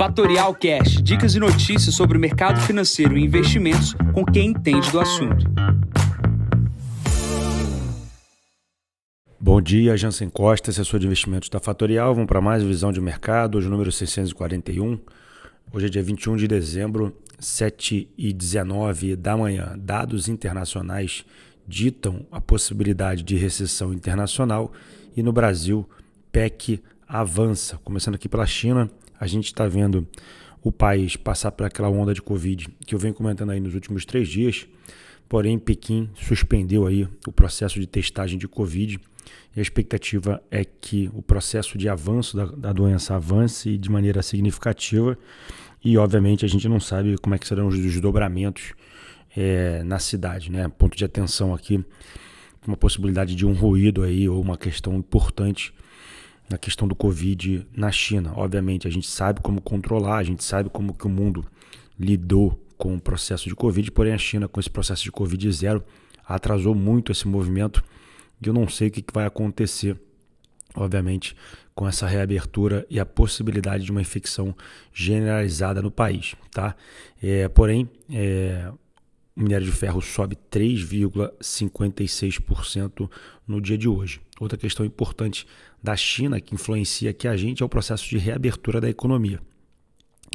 Fatorial Cash, dicas e notícias sobre o mercado financeiro e investimentos com quem entende do assunto. Bom dia, Jansen Costa, assessor de investimentos da Fatorial. Vamos para mais visão de mercado, hoje número 641. Hoje é dia 21 de dezembro, 7 e 19 da manhã. Dados internacionais ditam a possibilidade de recessão internacional e no Brasil, PEC avança. Começando aqui pela China, a gente está vendo o país passar por aquela onda de Covid que eu venho comentando aí nos últimos três dias. Porém, Pequim suspendeu aí o processo de testagem de Covid e a expectativa é que o processo de avanço da, da doença avance de maneira significativa e, obviamente, a gente não sabe como é que serão os desdobramentos é, na cidade, né? Ponto de atenção aqui, uma possibilidade de um ruído aí ou uma questão importante na questão do Covid na China. Obviamente, a gente sabe como controlar, a gente sabe como que o mundo lidou com o processo de Covid, porém a China, com esse processo de Covid zero, atrasou muito esse movimento e eu não sei o que vai acontecer, obviamente, com essa reabertura e a possibilidade de uma infecção generalizada no país. Tá? É, porém, é, o minério de ferro sobe 3,56% no dia de hoje. Outra questão importante da China que influencia aqui a gente é o processo de reabertura da economia.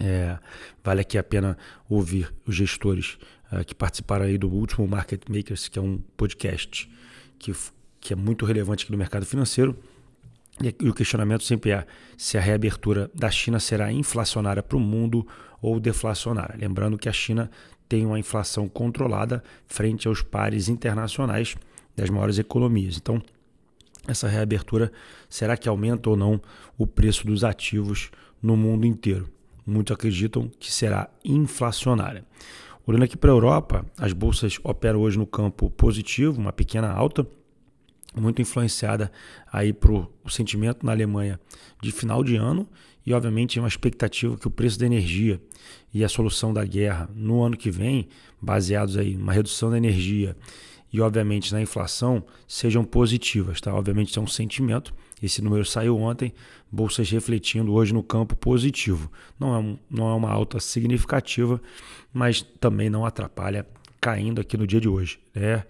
É, vale aqui a pena ouvir os gestores uh, que participaram aí do último Market Makers, que é um podcast que, que é muito relevante aqui no mercado financeiro. E o questionamento sempre é se a reabertura da China será inflacionária para o mundo ou deflacionária. Lembrando que a China tem uma inflação controlada frente aos pares internacionais das maiores economias. Então, essa reabertura será que aumenta ou não o preço dos ativos no mundo inteiro? Muitos acreditam que será inflacionária. Olhando aqui para a Europa, as bolsas operam hoje no campo positivo, uma pequena alta, muito influenciada aí para o sentimento na Alemanha de final de ano e obviamente uma expectativa que o preço da energia e a solução da guerra no ano que vem, baseados aí numa redução da energia e obviamente na inflação, sejam positivas, tá? Obviamente isso é um sentimento. Esse número saiu ontem, bolsas refletindo hoje no campo positivo. Não é, um, não é uma alta significativa, mas também não atrapalha caindo aqui no dia de hoje. Né?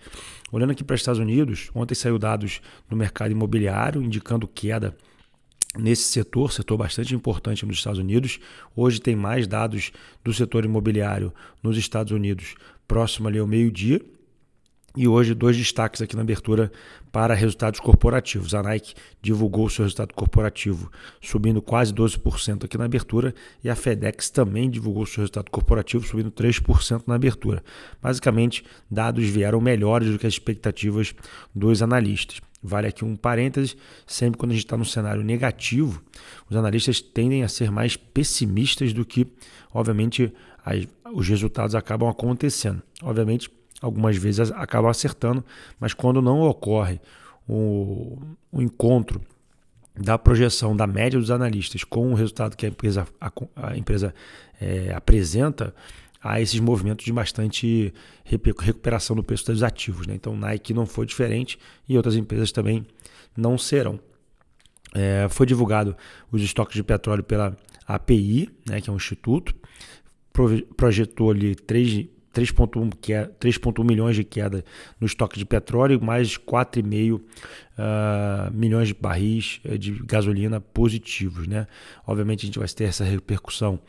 Olhando aqui para os Estados Unidos, ontem saiu dados do mercado imobiliário indicando queda nesse setor, setor bastante importante nos Estados Unidos. Hoje tem mais dados do setor imobiliário nos Estados Unidos, próximo ali ao meio-dia. E hoje, dois destaques aqui na abertura para resultados corporativos. A Nike divulgou seu resultado corporativo subindo quase 12% aqui na abertura e a FedEx também divulgou seu resultado corporativo subindo 3% na abertura. Basicamente, dados vieram melhores do que as expectativas dos analistas. Vale aqui um parêntese: sempre quando a gente está no cenário negativo, os analistas tendem a ser mais pessimistas do que, obviamente, as, os resultados acabam acontecendo. Obviamente, algumas vezes acabam acertando, mas quando não ocorre o, o encontro da projeção da média dos analistas com o resultado que a empresa, a, a empresa é, apresenta, há esses movimentos de bastante recuperação do preço dos ativos. Né? Então, Nike não foi diferente e outras empresas também não serão. É, foi divulgado os estoques de petróleo pela API, né, que é um instituto, projetou ali 3 3,1 milhões de queda no estoque de petróleo, mais 4,5 uh, ah, milhões de barris eh, de gasolina positivos. Né? Obviamente, a gente vai ter essa repercussão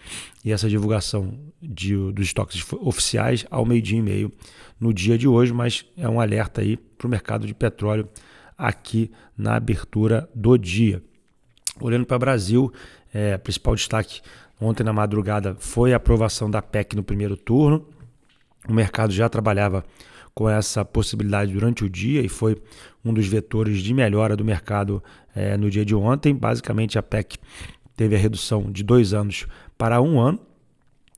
e essa divulgação de, dos estoques oficiais ao meio-dia e meio no dia de hoje, mas é um alerta aí para o mercado de petróleo aqui na abertura do dia. Olhando para o Brasil, é, principal destaque ontem na madrugada foi a aprovação da PEC no primeiro turno. O mercado já trabalhava com essa possibilidade durante o dia e foi um dos vetores de melhora do mercado é, no dia de ontem. Basicamente, a PEC teve a redução de dois anos para um ano.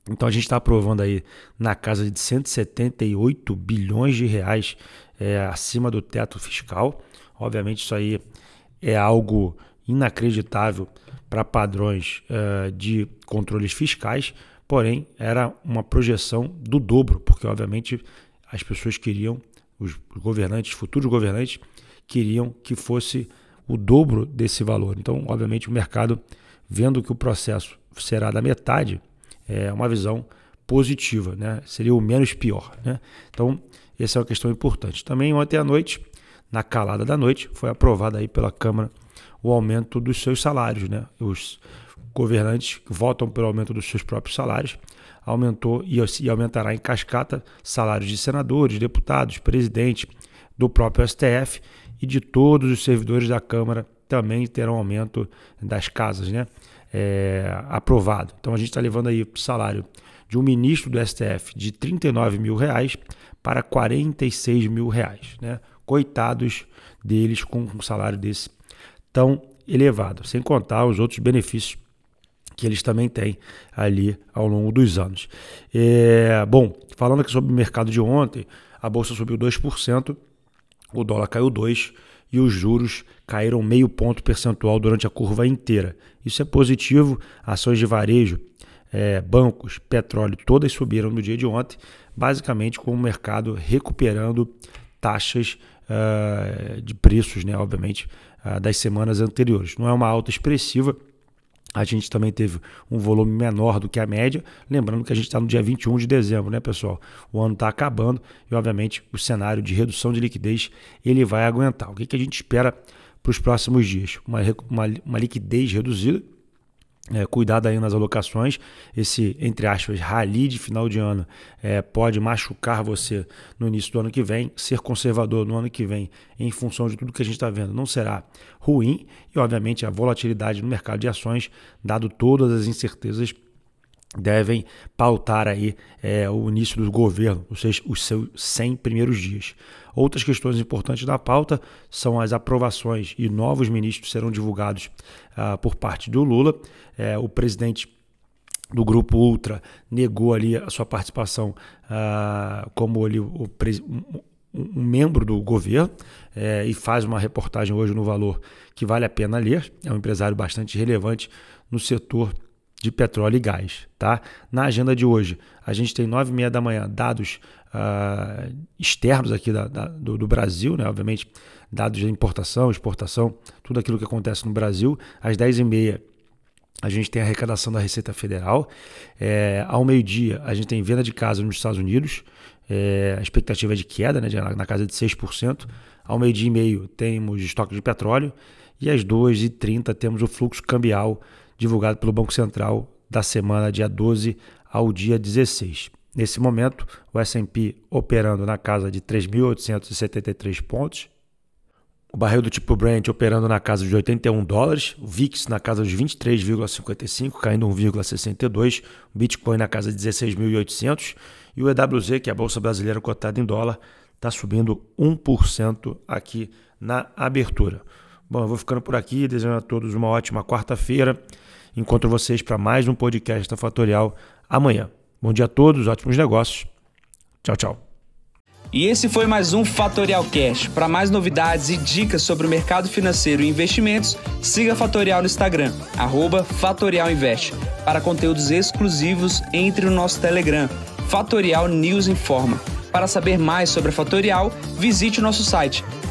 Então a gente está aprovando aí na casa de 178 bilhões de reais é, acima do teto fiscal. Obviamente isso aí é algo inacreditável para padrões uh, de controles fiscais, porém era uma projeção do dobro, porque obviamente as pessoas queriam, os governantes, futuros governantes, queriam que fosse o dobro desse valor. Então, obviamente, o mercado, vendo que o processo será da metade, é uma visão positiva, né? Seria o menos pior, né? Então, essa é uma questão importante. Também ontem à noite, na calada da noite, foi aprovado aí pela Câmara o aumento dos seus salários, né? Os governantes votam pelo aumento dos seus próprios salários, aumentou e aumentará em cascata salários de senadores, deputados, presidente do próprio STF e de todos os servidores da Câmara também terão aumento das casas, né? É, aprovado. Então a gente está levando aí o salário de um ministro do STF de 39 mil reais para 46 mil reais, né? Coitados deles com um salário desse tão elevado, sem contar os outros benefícios que eles também têm ali ao longo dos anos. É, bom, falando aqui sobre o mercado de ontem, a bolsa subiu 2%, o dólar caiu 2% e os juros caíram meio ponto percentual durante a curva inteira. Isso é positivo. Ações de varejo, é, bancos, petróleo, todas subiram no dia de ontem, basicamente com o mercado recuperando taxas uh, de preços, né, obviamente, uh, das semanas anteriores. Não é uma alta expressiva, a gente também teve um volume menor do que a média. Lembrando que a gente está no dia 21 de dezembro, né, pessoal? O ano está acabando e, obviamente, o cenário de redução de liquidez ele vai aguentar. O que, que a gente espera para os próximos dias? Uma, uma, uma liquidez reduzida é, cuidado aí nas alocações. Esse, entre aspas, rally de final de ano é, pode machucar você no início do ano que vem. Ser conservador no ano que vem, em função de tudo que a gente está vendo, não será ruim. E, obviamente, a volatilidade no mercado de ações, dado todas as incertezas devem pautar aí é, o início do governo, ou seja, os seus 100 primeiros dias. Outras questões importantes da pauta são as aprovações e novos ministros serão divulgados ah, por parte do Lula. É, o presidente do grupo Ultra negou ali a sua participação ah, como ali o, um, membro do governo é, e faz uma reportagem hoje no Valor que vale a pena ler. É um empresário bastante relevante no setor de petróleo e gás. Tá? Na agenda de hoje, a gente tem nove e meia da manhã dados uh, externos aqui da, da, do, do, Brasil, né? obviamente dados de importação, exportação, tudo aquilo que acontece no Brasil. Às dez e meia a gente tem a arrecadação da Receita Federal. É, ao meio-dia, a gente tem venda de casa nos Estados Unidos. É, a expectativa é de queda, né, na casa de 6%. Ao meio-dia e meio, temos estoque de petróleo. E às 2h30, temos o fluxo cambial divulgado pelo Banco Central da semana dia 12 ao dia 16. Nesse momento, o S&P operando na casa de 3.873 pontos, o barril do tipo Brent operando na casa de 81 dólares, o VIX na casa de 23,55, caindo 1,62, o Bitcoin na casa de 16.800 e o EWZ, que é a bolsa brasileira cotada em dólar, está subindo 1% aqui na abertura. Bom, eu vou ficando por aqui, desejando a todos uma ótima quarta-feira. Encontro vocês para mais um podcast da Fatorial amanhã. Bom dia a todos, ótimos negócios. Tchau, tchau. E esse foi mais um Fatorial Cash. Para mais novidades e dicas sobre o mercado financeiro e investimentos, siga a Fatorial no Instagram, @fatorialinvest. Para conteúdos exclusivos, entre no nosso Telegram, Fatorial News Informa. Para saber mais sobre a Fatorial, visite o nosso site